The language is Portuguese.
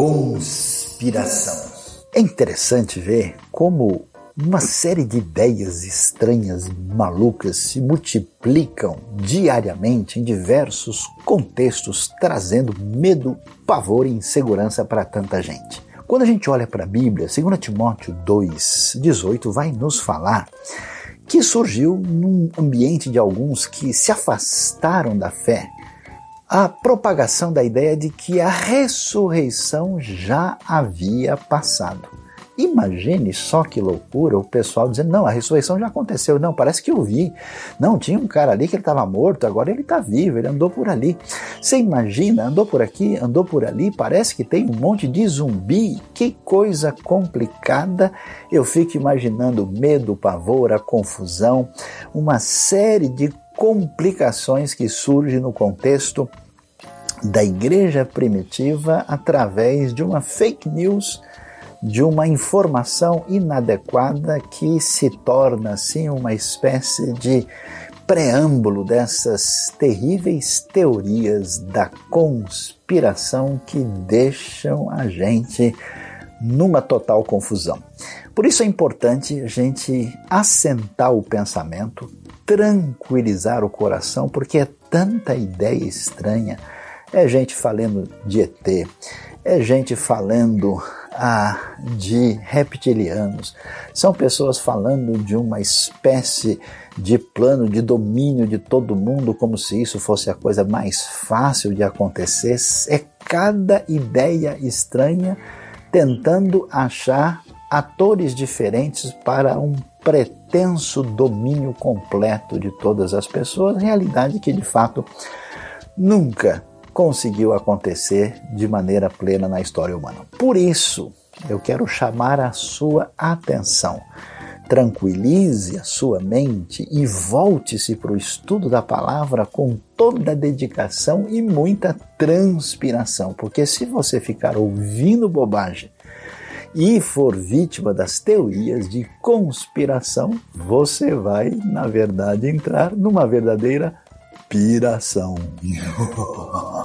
conspiração. É interessante ver como uma série de ideias estranhas e malucas se multiplicam diariamente em diversos contextos, trazendo medo, pavor e insegurança para tanta gente. Quando a gente olha para a Bíblia, 2 Timóteo 2,18 vai nos falar que surgiu num ambiente de alguns que se afastaram da fé a propagação da ideia de que a ressurreição já havia passado. Imagine só que loucura o pessoal dizendo: não, a ressurreição já aconteceu. Não, parece que eu vi. Não, tinha um cara ali que ele estava morto, agora ele está vivo, ele andou por ali. Você imagina, andou por aqui, andou por ali, parece que tem um monte de zumbi. Que coisa complicada. Eu fico imaginando medo, pavor, a confusão, uma série de complicações que surgem no contexto da igreja primitiva através de uma fake news, de uma informação inadequada que se torna assim uma espécie de preâmbulo dessas terríveis teorias da conspiração que deixam a gente numa total confusão. Por isso é importante a gente assentar o pensamento, tranquilizar o coração, porque é tanta ideia estranha. É gente falando de ET, é gente falando ah, de reptilianos, são pessoas falando de uma espécie de plano de domínio de todo mundo, como se isso fosse a coisa mais fácil de acontecer. É cada ideia estranha tentando achar atores diferentes para um pretenso domínio completo de todas as pessoas, realidade que de fato nunca conseguiu acontecer de maneira plena na história humana. Por isso, eu quero chamar a sua atenção. Tranquilize a sua mente e volte-se para o estudo da palavra com toda dedicação e muita transpiração, porque se você ficar ouvindo bobagem e for vítima das teorias de conspiração, você vai, na verdade, entrar numa verdadeira piração.